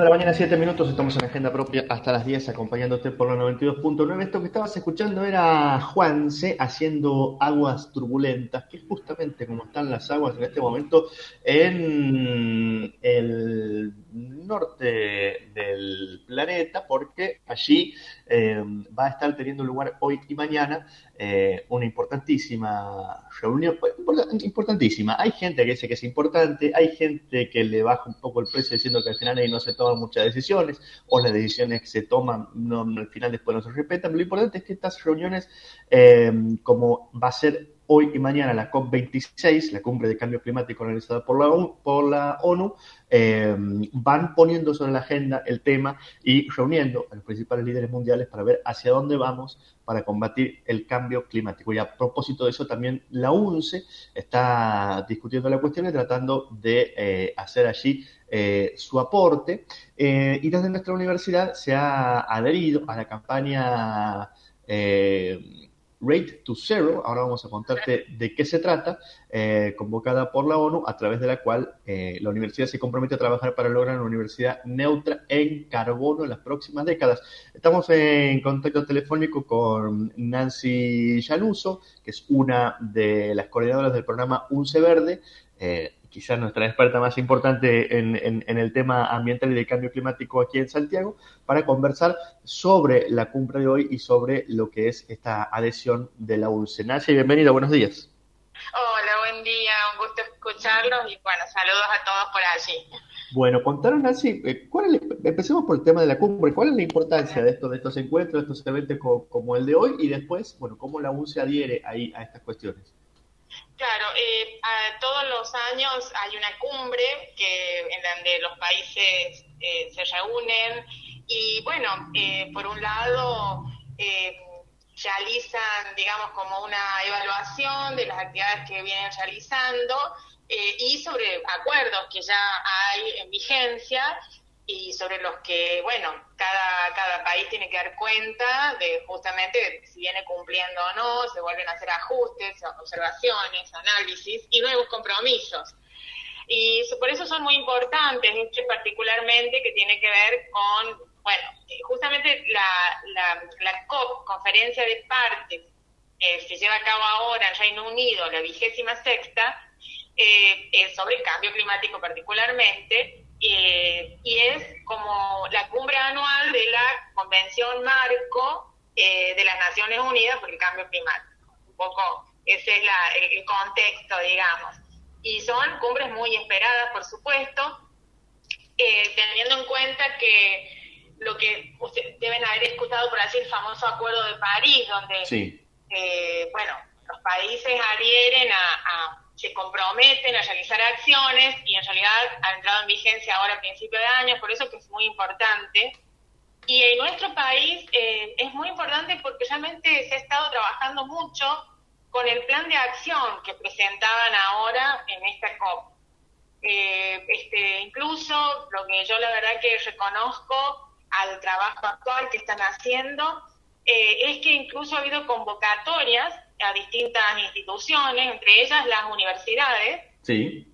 de la mañana, 7 minutos, estamos en agenda propia hasta las 10, acompañándote por la 92.9. Esto que estabas escuchando era Juanse haciendo aguas turbulentas, que es justamente como están las aguas en este momento en el norte del planeta, porque allí eh, va a estar teniendo lugar hoy y mañana eh, una importantísima reunión, pues, importantísima. Hay gente que dice que es importante, hay gente que le baja un poco el precio diciendo que al final ahí no se toman muchas decisiones, o las decisiones que se toman no, al final después no se respetan. Lo importante es que estas reuniones, eh, como va a ser hoy y mañana la COP26, la cumbre de cambio climático organizada por la, ONU, por la ONU eh, van poniendo sobre la agenda el tema y reuniendo a los principales líderes mundiales para ver hacia dónde vamos para combatir el cambio climático. Y a propósito de eso, también la UNCE está discutiendo la cuestión y tratando de eh, hacer allí eh, su aporte. y desde nuestra universidad se ha adherido a la campaña Rate to Zero, ahora vamos a contarte de qué se trata, eh, convocada por la ONU, a través de la cual eh, la universidad se compromete a trabajar para lograr una universidad neutra en carbono en las próximas décadas. Estamos en contacto telefónico con Nancy Llanuso, que es una de las coordinadoras del programa UNCE Verde. Eh, quizás nuestra experta más importante en, el tema ambiental y de cambio climático aquí en Santiago, para conversar sobre la cumbre de hoy y sobre lo que es esta adhesión de la UNCE. Nancy, bienvenida, buenos días. Hola, buen día, un gusto escucharlos y bueno, saludos a todos por allí. Bueno, contaron Nancy, eh, ¿cuál empecemos por el tema de la cumbre, ¿cuál es la importancia de estos, de estos encuentros, de estos eventos como, como el de hoy y después, bueno, cómo la UNCE adhiere ahí a estas cuestiones? Claro, eh, todos los años hay una cumbre que, en donde los países eh, se reúnen y bueno, eh, por un lado eh, realizan, digamos, como una evaluación de las actividades que vienen realizando y sobre acuerdos que ya hay en vigencia y sobre los que, bueno, cada, cada país tiene que dar cuenta de justamente si viene cumpliendo o no, se vuelven a hacer ajustes, observaciones, análisis y nuevos compromisos. Y por eso son muy importantes, este particularmente que tiene que ver con, bueno, justamente la, la, la COP, Conferencia de Partes, que se lleva a cabo ahora en Reino Unido, la vigésima sexta, eh, es sobre el cambio climático particularmente, eh, y es como la cumbre anual de la Convención Marco eh, de las Naciones Unidas por el Cambio Climático. Un poco ese es el, contexto, digamos. Y son cumbres muy esperadas, por supuesto, eh, teniendo en cuenta que lo que ustedes deben haber escuchado por así el famoso Acuerdo de París, donde, bueno, los países adhieren a se comprometen a realizar acciones y en realidad ha entrado en vigencia ahora a principio de año, por eso que es muy importante. Y en nuestro país eh, es muy importante porque realmente se ha estado trabajando mucho con el plan de acción que presentaban ahora en esta COP. Eh, este, incluso lo que yo la verdad que reconozco al trabajo actual que están haciendo eh, es que incluso ha habido convocatorias a distintas instituciones, entre ellas las universidades.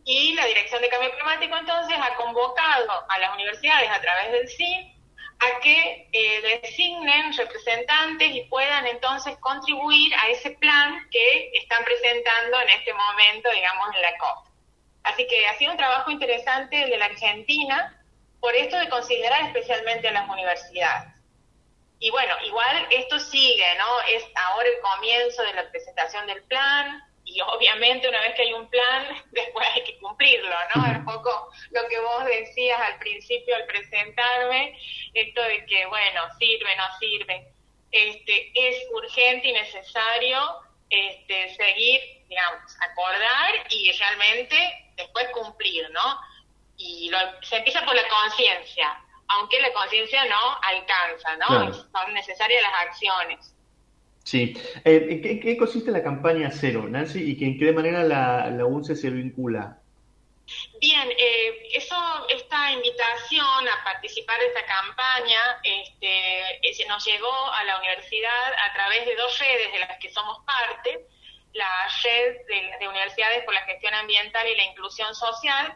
Y la Dirección de Cambio Climático entonces ha convocado a las universidades a través del CIN a que eh, designen representantes y puedan entonces contribuir a ese plan que están presentando en este momento, digamos, en la COP. Así que ha sido un trabajo interesante de la Argentina por esto de considerar especialmente a las universidades. Y bueno, igual esto sigue, ¿no? Es ahora el comienzo de la presentación del plan y obviamente una vez que hay un plan, después hay que cumplirlo, ¿no? Es un poco lo que vos decías al principio al presentarme, esto de que, bueno, sirve, no sirve. Este, es urgente y necesario este, seguir, digamos, acordar y realmente después cumplir, ¿no? Y lo, se empieza por la conciencia aunque la conciencia no alcanza, ¿no? Son necesarias las acciones. Sí. Eh, ¿en, qué, consiste la campaña Cero, Nancy? ¿Y en qué manera la, la UNCE se vincula? Bien, eh, eso, esta invitación a participar de esta campaña este, nos llegó a la universidad a través de dos redes de las que somos parte, la red de, de universidades por la gestión ambiental y la inclusión social,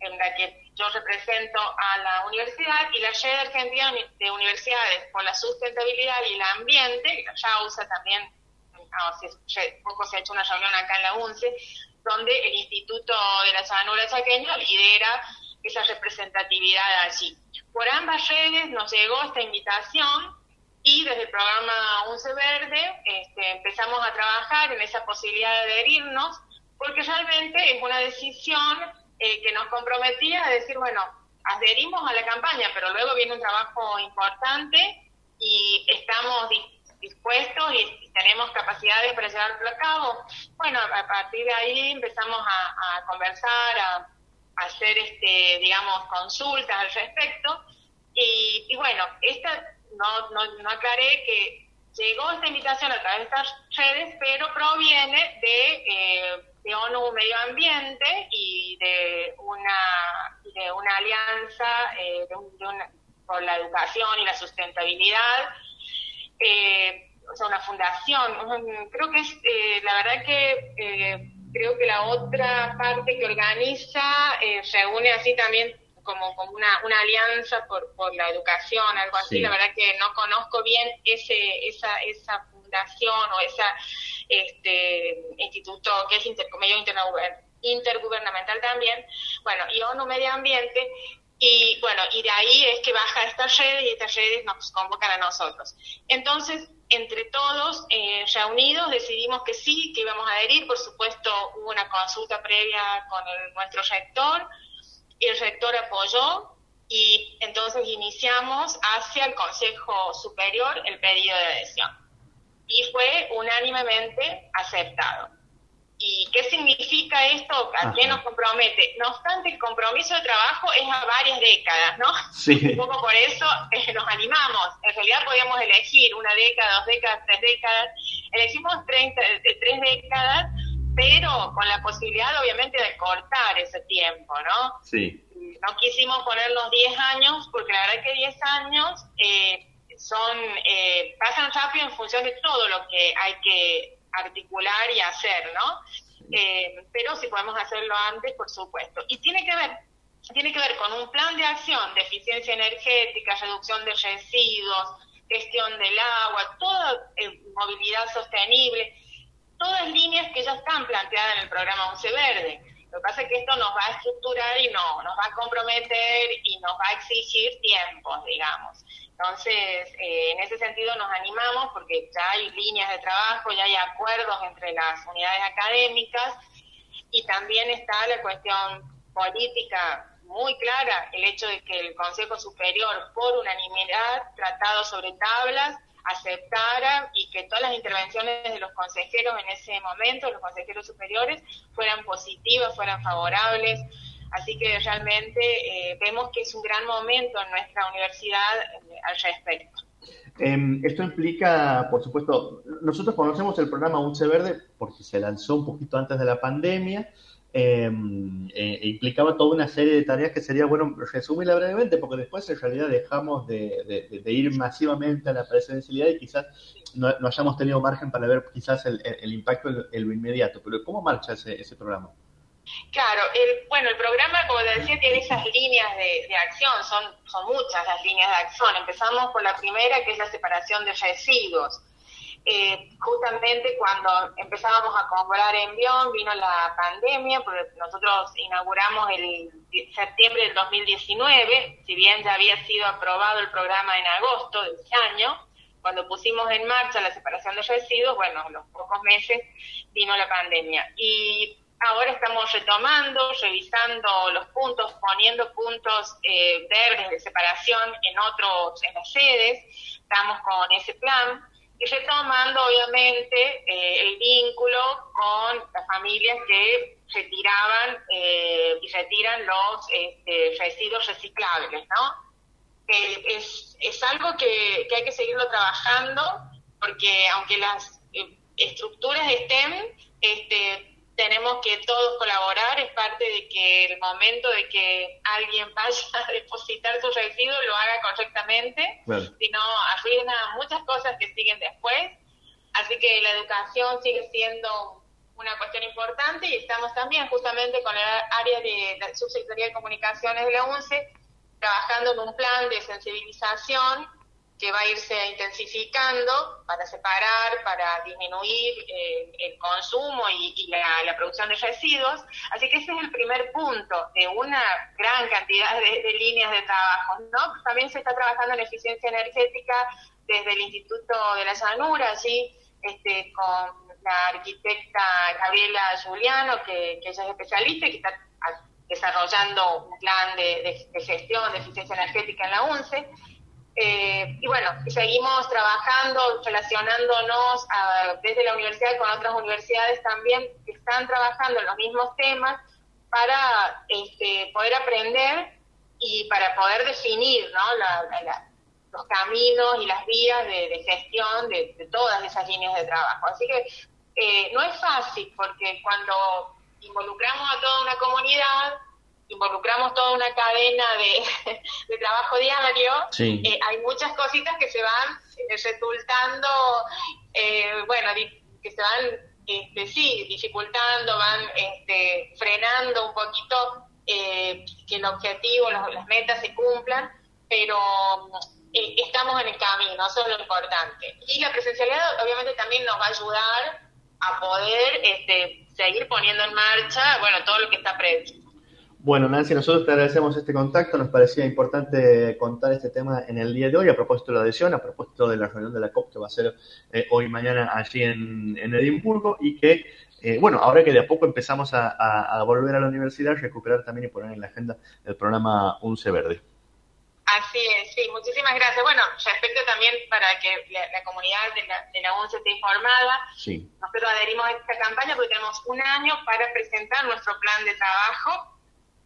en la que yo represento a la universidad y la Red Argentina de Universidades por la Sustentabilidad y el Ambiente, ya usa también, poco se ha hecho una reunión acá en la UNCE, donde el Instituto de la Llanura Chaqueña lidera esa representatividad allí. Por ambas redes nos llegó esta invitación y desde el programa UNCE Verde este, empezamos a trabajar en esa posibilidad de adherirnos, porque realmente es una decisión eh, que nos comprometía a decir, bueno, adherimos a la campaña, pero luego viene un trabajo importante y estamos dispuestos y tenemos capacidades para llevarlo a cabo. Bueno, a partir de ahí empezamos a, conversar, a, hacer, este, digamos, consultas al respecto. Y, bueno, esta no, no, no aclaré que llegó esta invitación a través de estas redes, pero proviene de, eh, de ONU Medio Ambiente y de una, de una alianza eh, por la educación y la sustentabilidad eh, o sea, una fundación. Creo que es, eh, la verdad que eh, creo que la otra parte que organiza eh, reúne así también como, como una, una alianza por, por la educación, algo así. La verdad que no conozco bien ese, esa, esa fundación o esa este instituto que es inter, medio intergubernamental también. Bueno, y ONU Medio Ambiente y bueno, y de ahí es que baja esta red y estas redes nos convocan a nosotros. Entonces, entre todos, eh, reunidos, decidimos que sí, que íbamos a adherir. Por supuesto, hubo una consulta previa con nuestro rector y el rector apoyó y entonces iniciamos hacia el Consejo Superior el pedido de adhesión. Y fue unánimemente aceptado. ¿Y qué significa esto? ¿A qué nos compromete? No obstante, el compromiso de trabajo es a varias décadas, ¿no? Sí. Un poco por eso eh, nos animamos. En realidad podíamos elegir una década, dos décadas, tres décadas. Elegimos 30, tres décadas, pero con la posibilidad, obviamente, de cortar ese tiempo, ¿no? Sí. No quisimos ponernos 10 años, porque la verdad que 10 años eh, son eh, pasan rápido en función de todo lo que hay que articular y hacer, ¿no? Eh, pero si podemos hacerlo antes, por supuesto. Y tiene que ver tiene que ver con un plan de acción de eficiencia energética, reducción de residuos, gestión del agua, toda eh, movilidad sostenible, todas líneas que ya están planteadas en el programa Once Verde. Lo que pasa es que esto nos va a estructurar y no, nos va a comprometer y nos va a exigir tiempos, digamos. Entonces, eh, en ese sentido nos animamos porque ya hay líneas de trabajo, ya hay acuerdos entre las unidades académicas y también está la cuestión política muy clara, el hecho de que el Consejo Superior, por unanimidad, tratado sobre tablas, aceptara y que todas las intervenciones de los consejeros en ese momento, los consejeros superiores, fueran positivas, fueran favorables Así que realmente eh, vemos que es un gran momento en nuestra universidad eh, al respecto. Em, esto implica, por supuesto, nosotros conocemos el programa UNCE Verde porque se lanzó un poquito antes de la pandemia. Em, eh, implicaba toda una serie de tareas que sería bueno resumirla brevemente, porque después en realidad dejamos de, ir masivamente a la presencialidad y quizás no, hayamos tenido margen para ver quizás el, impacto en lo inmediato. Pero ¿cómo marcha ese, ese programa? Claro, el, bueno, el programa, como te decía, tiene esas líneas de, acción, son, son muchas las líneas de acción. Empezamos por la primera, que es la separación de residuos. Eh, justamente cuando empezábamos a comprar envión vino la pandemia, porque nosotros inauguramos el septiembre del 2019, si bien ya había sido aprobado el programa en agosto de ese año, cuando pusimos en marcha la separación de residuos, bueno, los pocos meses vino la pandemia. Y Ahora estamos retomando, revisando los puntos, poniendo puntos eh, verdes de separación en otros, en las sedes. Estamos con ese plan y retomando, obviamente, eh, el vínculo con las familias que retiraban eh, y retiran los este, residuos reciclables, ¿no? es, es algo que, que hay que seguirlo trabajando porque aunque las estructuras estén, este, tenemos que todos colaborar, es parte de que el momento de que alguien vaya a depositar su residuo lo haga correctamente, si no arruina muchas cosas que siguen después. Así que la educación sigue siendo una cuestión importante y estamos también justamente con el área de la subsecretaría de comunicaciones de la UNCE trabajando en un plan de sensibilización que va a irse intensificando para separar, para disminuir eh, el consumo y, la, producción de residuos. Así que ese es el primer punto de una gran cantidad de, líneas de trabajo. También se está trabajando en eficiencia energética desde el Instituto de la Llanura, allí este, con la arquitecta Gabriela Giuliano, que, ella es especialista y que está desarrollando un plan de, gestión de eficiencia energética en la UNCE. Eh, y bueno, seguimos trabajando, relacionándonos desde la universidad con otras universidades también que están trabajando en los mismos temas para este, poder aprender y para poder definir los caminos y las vías de, gestión de, de, todas esas líneas de trabajo. Así que eh, no es fácil porque cuando involucramos a toda una comunidad, involucramos toda una cadena de, trabajo diario, eh, hay muchas cositas que se van eh, resultando, bueno, que se van, este, sí, dificultando, van este, frenando un poquito que el objetivo, las metas se cumplan, pero estamos en el camino, eso es lo importante. Y la presencialidad obviamente también nos va a ayudar a poder este, seguir poniendo en marcha, bueno, todo lo que está previsto. Bueno, Nancy, nosotros te agradecemos este contacto. Nos parecía importante contar este tema en el día de hoy, a propósito de la adhesión, a propósito de la reunión de la COP que va a ser eh, hoy y mañana allí en, Edimburgo y que, eh, bueno, ahora que de a poco empezamos a, a, volver a la universidad, recuperar también y poner en la agenda el programa UNCE Verde. Así es, sí, muchísimas gracias. Bueno, respecto también para que la, comunidad de la, de la UNCE esté informada, nosotros adherimos a esta campaña porque tenemos un año para presentar nuestro plan de trabajo.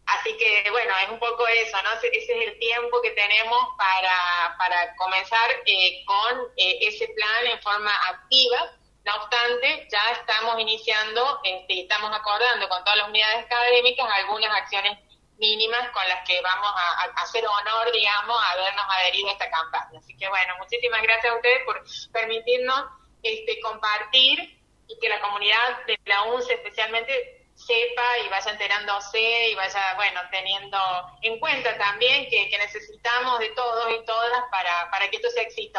Así que, bueno, es un poco eso, ¿no? Ese es el tiempo que tenemos para, para comenzar eh, con eh, ese plan en forma activa. No obstante, ya estamos iniciando, este, estamos acordando con todas las unidades académicas algunas acciones mínimas con las que vamos a, hacer honor, digamos, a habernos adherido a esta campaña. Así que bueno, muchísimas gracias a ustedes por permitirnos este, compartir y que la comunidad de la UNCE especialmente sepa y vaya enterándose y vaya, bueno, teniendo en cuenta también que, necesitamos de todos y todas para, para que esto sea exitoso.